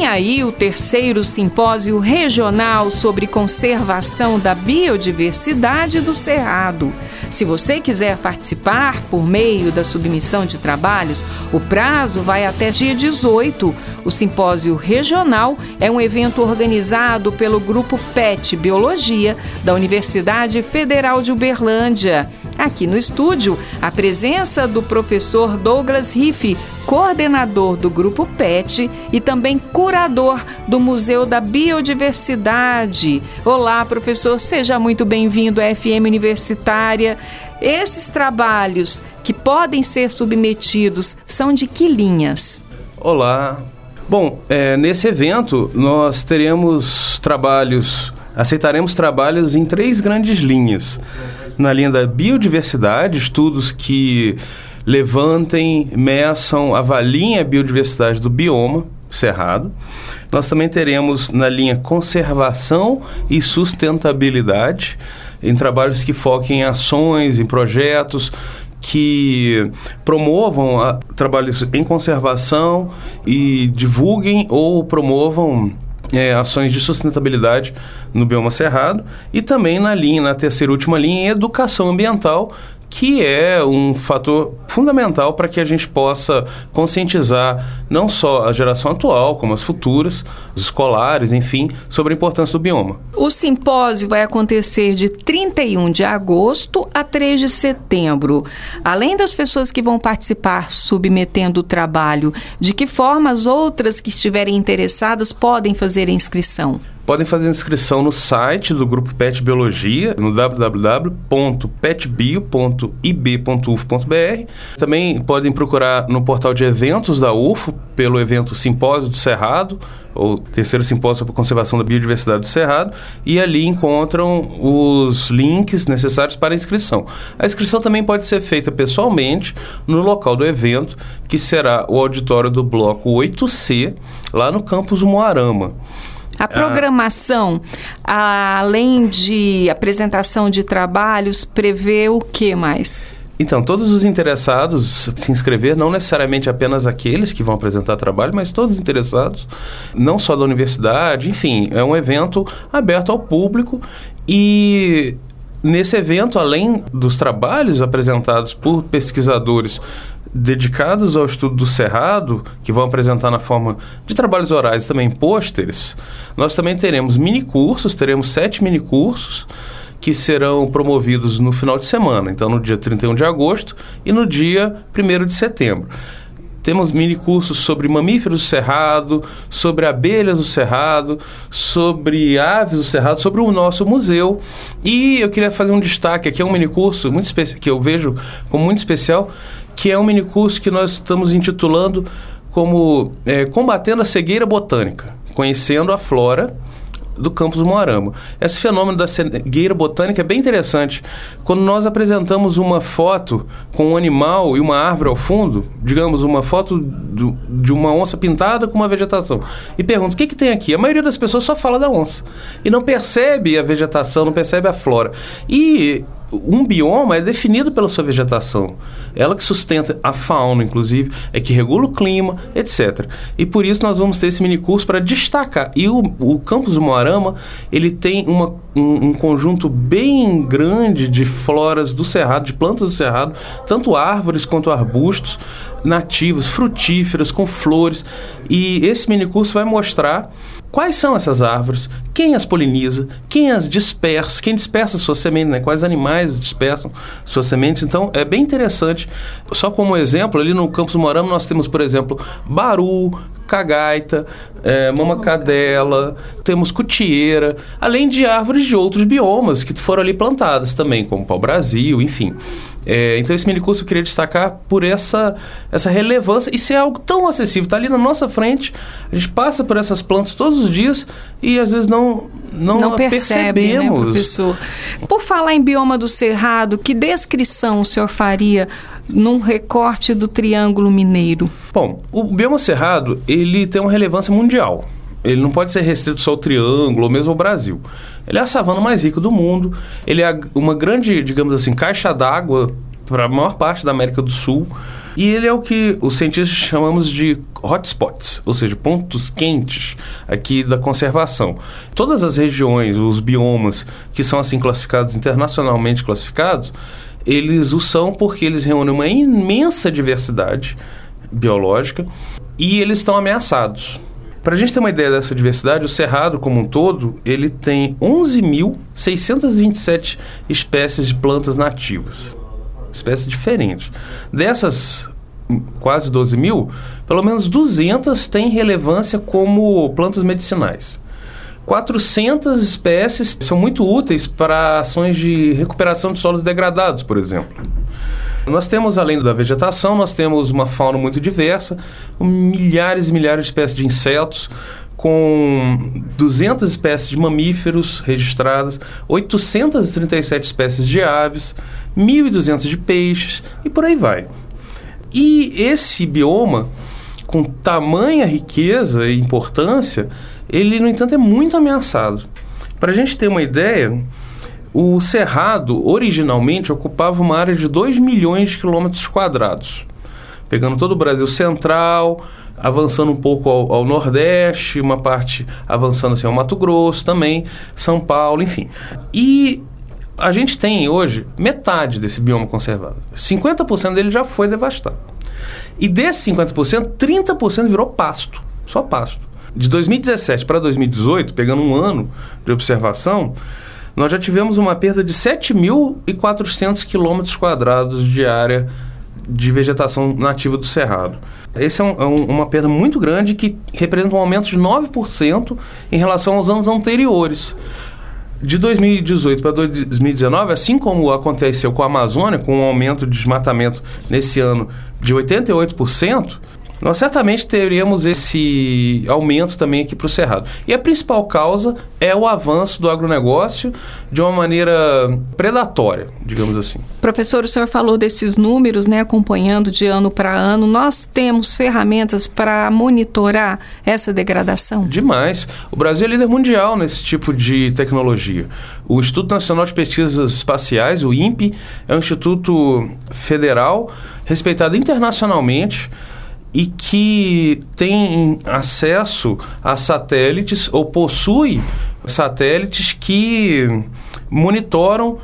Vem aí o terceiro simpósio regional sobre conservação da biodiversidade do Cerrado. Se você quiser participar por meio da submissão de trabalhos, o prazo vai até dia 18. O simpósio regional é um evento organizado pelo grupo PET Biologia da Universidade Federal de Uberlândia. Aqui no estúdio, a presença do professor Douglas Riff, coordenador do Grupo PET e também curador do Museu da Biodiversidade. Olá, professor, seja muito bem-vindo à FM Universitária. Esses trabalhos que podem ser submetidos são de que linhas? Olá. Bom, é, nesse evento nós teremos trabalhos, aceitaremos trabalhos em três grandes linhas na linha da biodiversidade, estudos que levantem, meçam, avaliem a biodiversidade do bioma cerrado. Nós também teremos na linha conservação e sustentabilidade, em trabalhos que foquem em ações, em projetos que promovam a, trabalhos em conservação e divulguem ou promovam é, ações de sustentabilidade no bioma cerrado e também na linha, na terceira e última linha, em educação ambiental, que é um fator fundamental para que a gente possa conscientizar não só a geração atual, como as futuras, os escolares, enfim, sobre a importância do bioma. O simpósio vai acontecer de 31 de agosto a 3 de setembro. Além das pessoas que vão participar submetendo o trabalho, de que forma as outras que estiverem interessadas podem fazer a inscrição? Podem fazer inscrição no site do Grupo Pet Biologia, no www.petbio.ib.uf.br. Também podem procurar no portal de eventos da UFO, pelo evento Simpósio do Cerrado, ou Terceiro Simpósio para Conservação da Biodiversidade do Cerrado, e ali encontram os links necessários para a inscrição. A inscrição também pode ser feita pessoalmente no local do evento, que será o auditório do Bloco 8C, lá no campus Moarama. A programação, ah. além de apresentação de trabalhos, prevê o que mais? Então, todos os interessados se inscrever, não necessariamente apenas aqueles que vão apresentar trabalho, mas todos os interessados, não só da universidade, enfim, é um evento aberto ao público e nesse evento, além dos trabalhos apresentados por pesquisadores dedicados ao estudo do cerrado, que vão apresentar na forma de trabalhos orais e também pôsteres, nós também teremos mini cursos, teremos sete mini cursos que serão promovidos no final de semana, então no dia 31 de agosto e no dia 1 de setembro. Temos mini cursos sobre mamíferos do cerrado, sobre abelhas do cerrado, sobre aves do cerrado, sobre o nosso museu. E eu queria fazer um destaque aqui, é um mini curso muito que eu vejo como muito especial, que é um minicurso que nós estamos intitulando como é, Combatendo a Cegueira Botânica, conhecendo a flora do campus Moarama. Esse fenômeno da cegueira botânica é bem interessante. Quando nós apresentamos uma foto com um animal e uma árvore ao fundo, digamos, uma foto do, de uma onça pintada com uma vegetação, e pergunta o que, que tem aqui, a maioria das pessoas só fala da onça e não percebe a vegetação, não percebe a flora. E um bioma é definido pela sua vegetação. Ela que sustenta a fauna, inclusive, é que regula o clima, etc. E por isso nós vamos ter esse mini curso para destacar. E o, o campus do Moarama, ele tem uma, um, um, conjunto bem grande de floras do cerrado, de plantas do cerrado, tanto árvores quanto arbustos nativos, frutíferas, com flores. E esse mini curso vai mostrar Quais são essas árvores? Quem as poliniza? Quem as dispersa? Quem dispersa suas sementes? Né? Quais animais dispersam suas sementes? Então, é bem interessante. Só como exemplo, ali no Campus Morama nós temos, por exemplo, baru, cagaita, é, mamacadela, temos cutieira, além de árvores de outros biomas que foram ali plantadas também, como pau-brasil, enfim. É, então esse minicurso eu queria destacar por essa, essa relevância e ser algo tão acessível. Está ali na nossa frente, a gente passa por essas plantas todos os dias e às vezes não, não, não percebe, percebemos. Né, professor? Por falar em bioma do Cerrado, que descrição o senhor faria num recorte do Triângulo Mineiro? Bom, o bioma Cerrado ele tem uma relevância mundial. Ele não pode ser restrito só ao Triângulo ou mesmo ao Brasil. Ele é a savana mais rica do mundo, ele é uma grande, digamos assim, caixa d'água para a maior parte da América do Sul. E ele é o que os cientistas chamamos de hotspots, ou seja, pontos quentes aqui da conservação. Todas as regiões, os biomas que são assim classificados, internacionalmente classificados, eles o são porque eles reúnem uma imensa diversidade biológica e eles estão ameaçados. Para a gente ter uma ideia dessa diversidade, o Cerrado como um todo, ele tem 11.627 espécies de plantas nativas espécies diferentes. Dessas quase 12 mil, pelo menos 200 têm relevância como plantas medicinais. 400 espécies são muito úteis para ações de recuperação de solos degradados, por exemplo. Nós temos, além da vegetação, nós temos uma fauna muito diversa, milhares e milhares de espécies de insetos, com 200 espécies de mamíferos registradas, 837 espécies de aves, 1.200 de peixes e por aí vai. E esse bioma, com tamanha riqueza e importância, ele, no entanto, é muito ameaçado. Para a gente ter uma ideia, o Cerrado originalmente ocupava uma área de 2 milhões de quilômetros quadrados, pegando todo o Brasil central, avançando um pouco ao, ao, Nordeste, uma parte avançando assim ao Mato Grosso também, São Paulo, enfim. E a gente tem hoje metade desse bioma conservado. 50% dele já foi devastado. E desses 50%, 30% virou pasto, só pasto. De 2017 para 2018, pegando um ano de observação, nós já tivemos uma perda de 7.400 quilômetros quadrados de área de vegetação nativa do Cerrado. Esse é, um, é um, uma perda muito grande que representa um aumento de 9% em relação aos anos anteriores. De 2018 para 2019, assim como aconteceu com a Amazônia, com um aumento de desmatamento nesse ano de 88%, nós certamente teríamos esse aumento também aqui para o Cerrado. E a principal causa é o avanço do agronegócio de uma maneira predatória, digamos assim. Professor, o senhor falou desses números, né, acompanhando de ano para ano. Nós temos ferramentas para monitorar essa degradação? Demais. O Brasil é líder mundial nesse tipo de tecnologia. O Instituto Nacional de Pesquisas Espaciais, o INPE, é um instituto federal respeitado internacionalmente e que tem acesso a satélites ou possui satélites que monitoram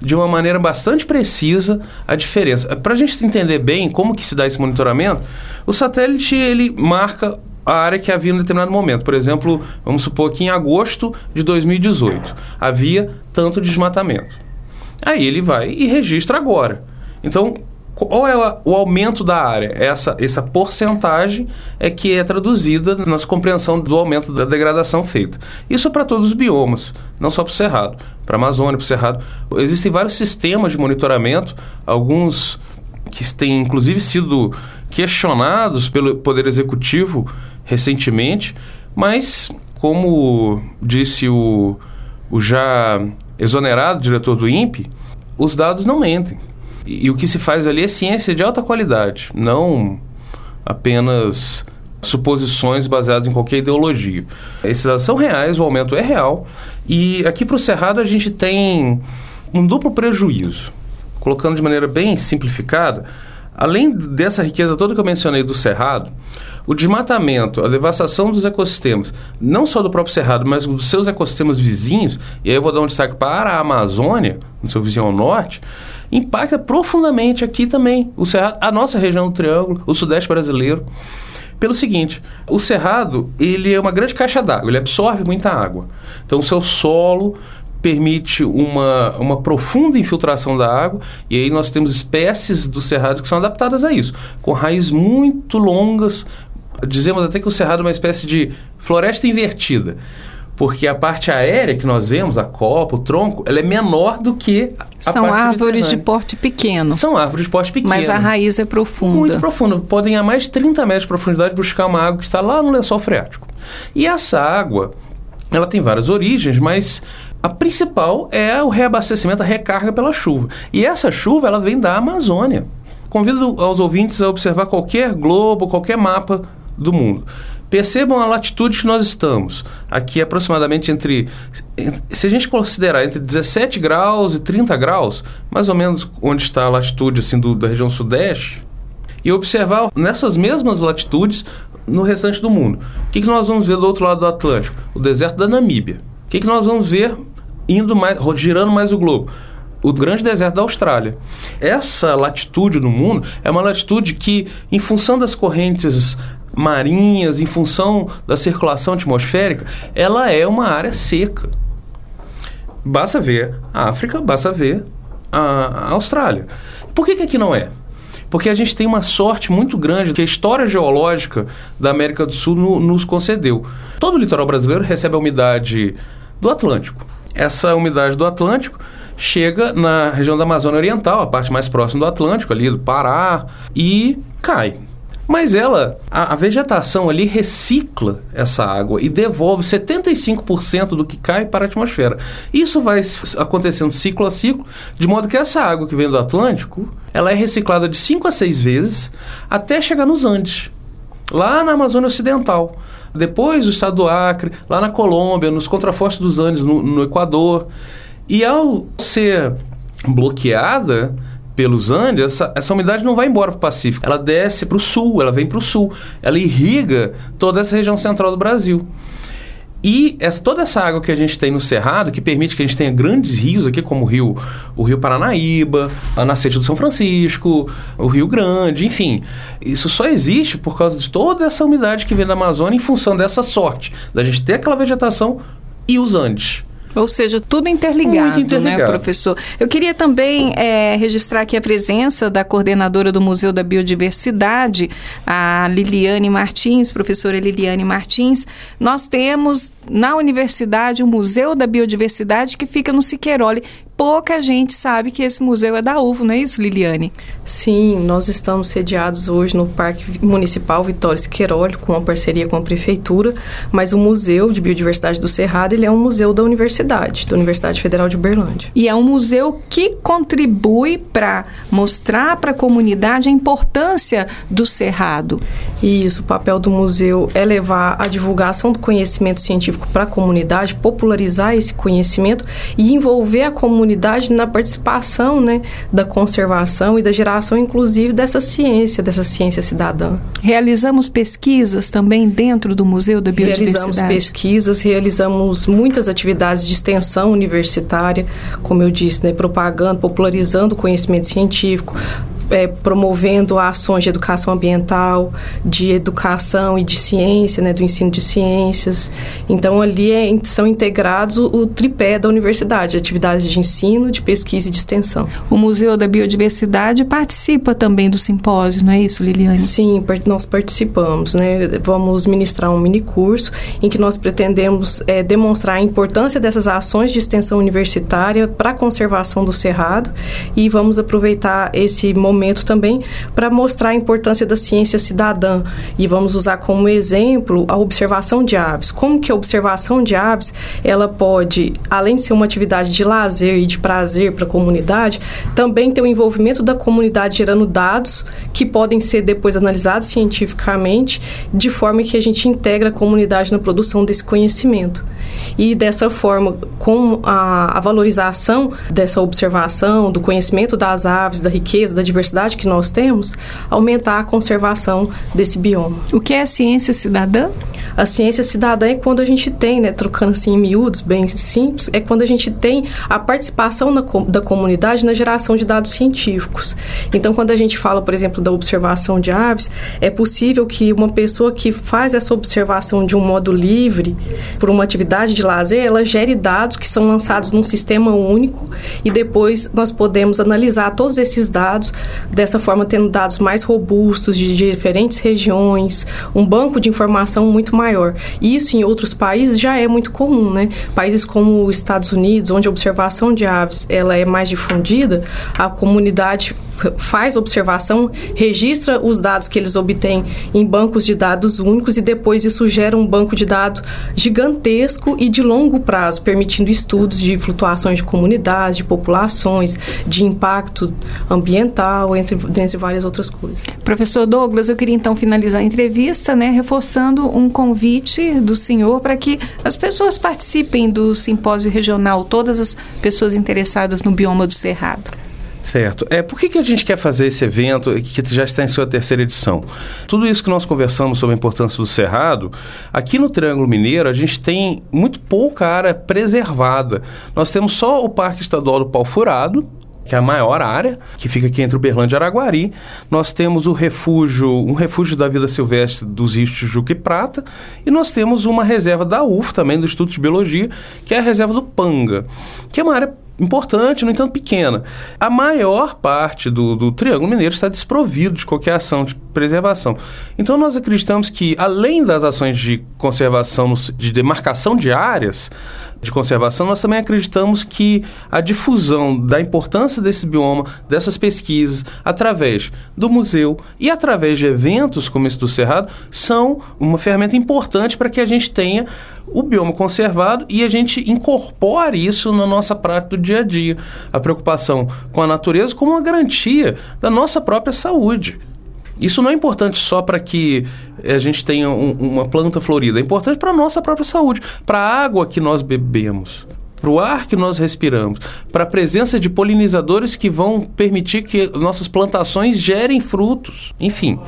de uma maneira bastante precisa a diferença. Para a gente entender bem como que se dá esse monitoramento, o satélite ele marca a área que havia em determinado momento. Por exemplo, vamos supor que em agosto de 2018 havia tanto desmatamento. Aí ele vai e registra agora. Então, qual é o aumento da área? Essa, essa porcentagem é que é traduzida na compreensão do aumento da degradação feita. Isso para todos os biomas, não só para o Cerrado, para a Amazônia, para o Cerrado. Existem vários sistemas de monitoramento, alguns que têm inclusive sido questionados pelo Poder Executivo recentemente, mas, como disse o, o já exonerado diretor do INPE, os dados não mentem. E, o que se faz ali é ciência de alta qualidade, não apenas suposições baseadas em qualquer ideologia. Esses dados são reais, o aumento é real. E aqui para o Cerrado a gente tem um duplo prejuízo. Colocando de maneira bem simplificada, além dessa riqueza toda que eu mencionei do Cerrado, o desmatamento, a devastação dos ecossistemas, não só do próprio Cerrado, mas dos seus ecossistemas vizinhos, e aí eu vou dar um destaque para a Amazônia, no seu vizinho ao norte, impacta profundamente aqui também o Cerrado, a nossa região do Triângulo, o Sudeste brasileiro. Pelo seguinte, o cerrado ele é uma grande caixa d'água, ele absorve muita água. Então, o seu solo permite uma, uma profunda infiltração da água, e aí nós temos espécies do cerrado que são adaptadas a isso, com raízes muito longas. Dizemos até que o cerrado é uma espécie de floresta invertida porque a parte aérea que nós vemos, a copa, o tronco, ela é menor do que a São árvores de porte pequeno. São árvores de porte pequeno. Mas a raiz é profunda. Muito profunda. Podem a mais de 30 metros de profundidade buscar uma água que está lá no lençol freático. E essa água, ela tem várias origens, mas a principal é o reabastecimento, a recarga pela chuva. E essa chuva, ela vem da Amazônia. Convido aos ouvintes a observar qualquer globo, qualquer mapa do mundo Percebam a latitude que nós estamos. Aqui aproximadamente entre. Se a gente considerar entre 17 graus e 30 graus, mais ou menos onde está a latitude assim, do, da região sudeste, e observar nessas mesmas latitudes no restante do mundo. O que, que nós vamos ver do outro lado do Atlântico? O deserto da Namíbia. O que, que nós vamos ver indo mais, girando mais o globo? o grande deserto da Austrália. Essa latitude no mundo é uma latitude que, em função das correntes marinhas, em função da circulação atmosférica, ela é uma área seca. Basta ver a África, basta ver a, Austrália. Por que, que aqui não é? Porque a gente tem uma sorte muito grande que a história geológica da América do Sul no, nos concedeu. Todo o litoral brasileiro recebe a umidade do Atlântico. Essa umidade do Atlântico chega na região da Amazônia Oriental, a parte mais próxima do Atlântico, ali do Pará, e cai. Mas ela, a, a, vegetação ali recicla essa água e devolve 75% do que cai para a atmosfera. Isso vai acontecendo ciclo a ciclo, de modo que essa água que vem do Atlântico, ela é reciclada de 5 a 6 vezes até chegar nos Andes, lá na Amazônia Ocidental. Depois o estado do Acre, lá na Colômbia, nos contrafortes dos Andes, no, no Equador. E ao ser bloqueada, pelos Andes, essa, essa umidade não vai embora para o Pacífico. Ela desce para o sul, ela vem para o sul. Ela irriga toda essa região central do Brasil. E essa, toda essa água que a gente tem no Cerrado, que permite que a gente tenha grandes rios aqui, como o rio, o rio Paranaíba, a Nascente do São Francisco, o Rio Grande, enfim. Isso só existe por causa de toda essa umidade que vem da Amazônia em função dessa sorte, da gente ter aquela vegetação e os Andes. Ou seja, tudo interligado, interligado. né, professor? Eu queria também é, registrar aqui a presença da coordenadora do Museu da Biodiversidade, a Liliane Martins, professora Liliane Martins. Nós temos na universidade o Museu da Biodiversidade que fica no Siqueiroli pouca gente sabe que esse museu é da UFO, não é isso, Liliane? Sim, nós estamos sediados hoje no Parque Municipal Vitório Siqueiroli, com uma parceria com a Prefeitura, mas o Museu de Biodiversidade do Cerrado, ele é um museu da universidade, da Universidade Federal de Uberlândia. E é um museu que contribui para mostrar para a comunidade a importância do Cerrado. Isso, o papel do museu é levar a divulgação do conhecimento científico para a comunidade, popularizar esse conhecimento e envolver a comunidade comunidade na participação né, da conservação e da geração, inclusive, dessa ciência, dessa ciência cidadã. Realizamos pesquisas também dentro do Museu da Biodiversidade? Realizamos pesquisas, realizamos muitas atividades de extensão universitária, como eu disse, né, propagando, popularizando o conhecimento científico, é, promovendo ações de educação ambiental, de educação e de ciência, né, do ensino de ciências. Então, ali é, são integrados o, o, tripé da universidade, atividades de ensino, de pesquisa e de extensão. O Museu da Biodiversidade participa também do simpósio, não é isso, Liliane? Sim, nós participamos. Né? Vamos ministrar um mini curso em que nós pretendemos é, demonstrar a importância dessas ações de extensão universitária para a conservação do cerrado e vamos aproveitar esse momento também para mostrar a importância da ciência cidadã e vamos usar como exemplo a observação de aves. Como que a observação de aves ela pode, além de ser uma atividade de lazer e de prazer para a comunidade, também ter o envolvimento da comunidade gerando dados que podem ser depois analisados cientificamente, de forma que a gente integra a comunidade na produção desse conhecimento. E dessa forma, com a, a valorização dessa observação, do conhecimento das aves, da riqueza, da diversidade diversidade que nós temos, aumentar a conservação desse bioma. O que é ciência cidadã? A ciência cidadã é quando a gente tem, né, trocando assim em miúdos, bem simples, é quando a gente tem a participação na, da comunidade na geração de dados científicos. Então, quando a gente fala, por exemplo, da observação de aves, é possível que uma pessoa que faz essa observação de um modo livre, por uma atividade de lazer, ela gere dados que são lançados num sistema único e depois nós podemos analisar todos esses dados, dessa forma tendo dados mais robustos de diferentes regiões, um banco de informação muito maior. Isso em outros países já é muito comum, né? Países como os Estados Unidos, onde a observação de aves ela é mais difundida, a comunidade faz observação, registra os dados que eles obtêm em bancos de dados únicos e depois isso gera um banco de dados gigantesco e de longo prazo, permitindo estudos de flutuações de comunidades, de populações, de impacto ambiental entre, dentre várias outras coisas. Professor Douglas, eu queria então finalizar a entrevista, né, reforçando um convite do senhor para que as pessoas participem do simpósio regional, todas as pessoas interessadas no bioma do Cerrado. Certo. É, por que, que a gente quer fazer esse evento que já está em sua terceira edição? Tudo isso que nós conversamos sobre a importância do Cerrado, aqui no Triângulo Mineiro a gente tem muito pouca área preservada. Nós temos só o Parque Estadual do Pau Furado, que é a maior área, que fica aqui entre Uberlândia e Araguari. Nós temos o refúgio, um refúgio da vida silvestre dos rios Tijuca e Prata, e nós temos uma reserva da UF também, do Instituto de Biologia, que é a reserva do Panga, que é uma área importante, no entanto pequena. A maior parte do, do Triângulo Mineiro está desprovido de qualquer ação de preservação. Então nós acreditamos que, além das ações de conservação, de demarcação de áreas de conservação, nós também acreditamos que a difusão da importância desse bioma, dessas pesquisas, através do museu e através de eventos como esse do Cerrado, são uma ferramenta importante para que a gente tenha o bioma conservado e a gente incorpore isso na nossa prática do dia a dia. A preocupação com a natureza como uma garantia da nossa própria saúde. Isso não é importante só para que a gente tenha um, uma planta florida, é importante para a nossa própria saúde, para a água que nós bebemos, para o ar que nós respiramos, para a presença de polinizadores que vão permitir que nossas plantações gerem frutos. Enfim,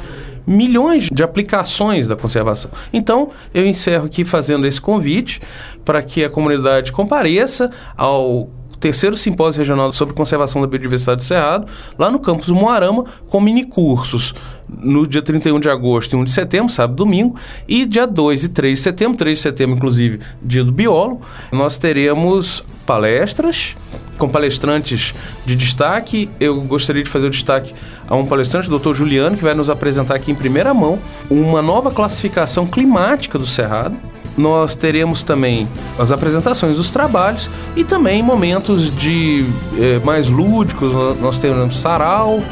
milhões de aplicações da conservação. Então, eu encerro aqui fazendo esse convite para que a comunidade compareça ao terceiro simpósio regional sobre conservação da biodiversidade do Cerrado, lá no campus Moarama, com minicursos no dia 31 de agosto e 1 de setembro, sábado e domingo, e dia 2 e 3 de setembro, 3 de setembro, inclusive, dia do biólogo, nós teremos palestras com palestrantes de destaque. Eu gostaria de fazer o destaque a um palestrante, o Dr. Juliano, que vai nos apresentar aqui em primeira mão uma nova classificação climática do Cerrado, nós teremos também as apresentações dos trabalhos e também momentos de eh, mais lúdicos. Nós teremos sarau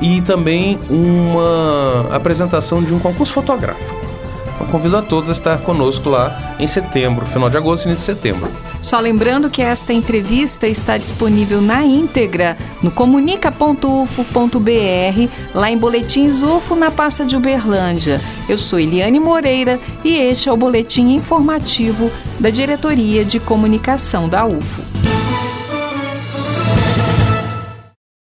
e também uma apresentação de um concurso fotográfico. Então convido a todos a estar conosco lá em setembro, final de agosto e início de setembro. Só lembrando que esta entrevista está disponível na íntegra no comunica.ufo.br, lá em Boletins UFO, na pasta de Uberlândia. Eu sou Eliane Moreira e este é o boletim informativo da Diretoria de Comunicação da UFO.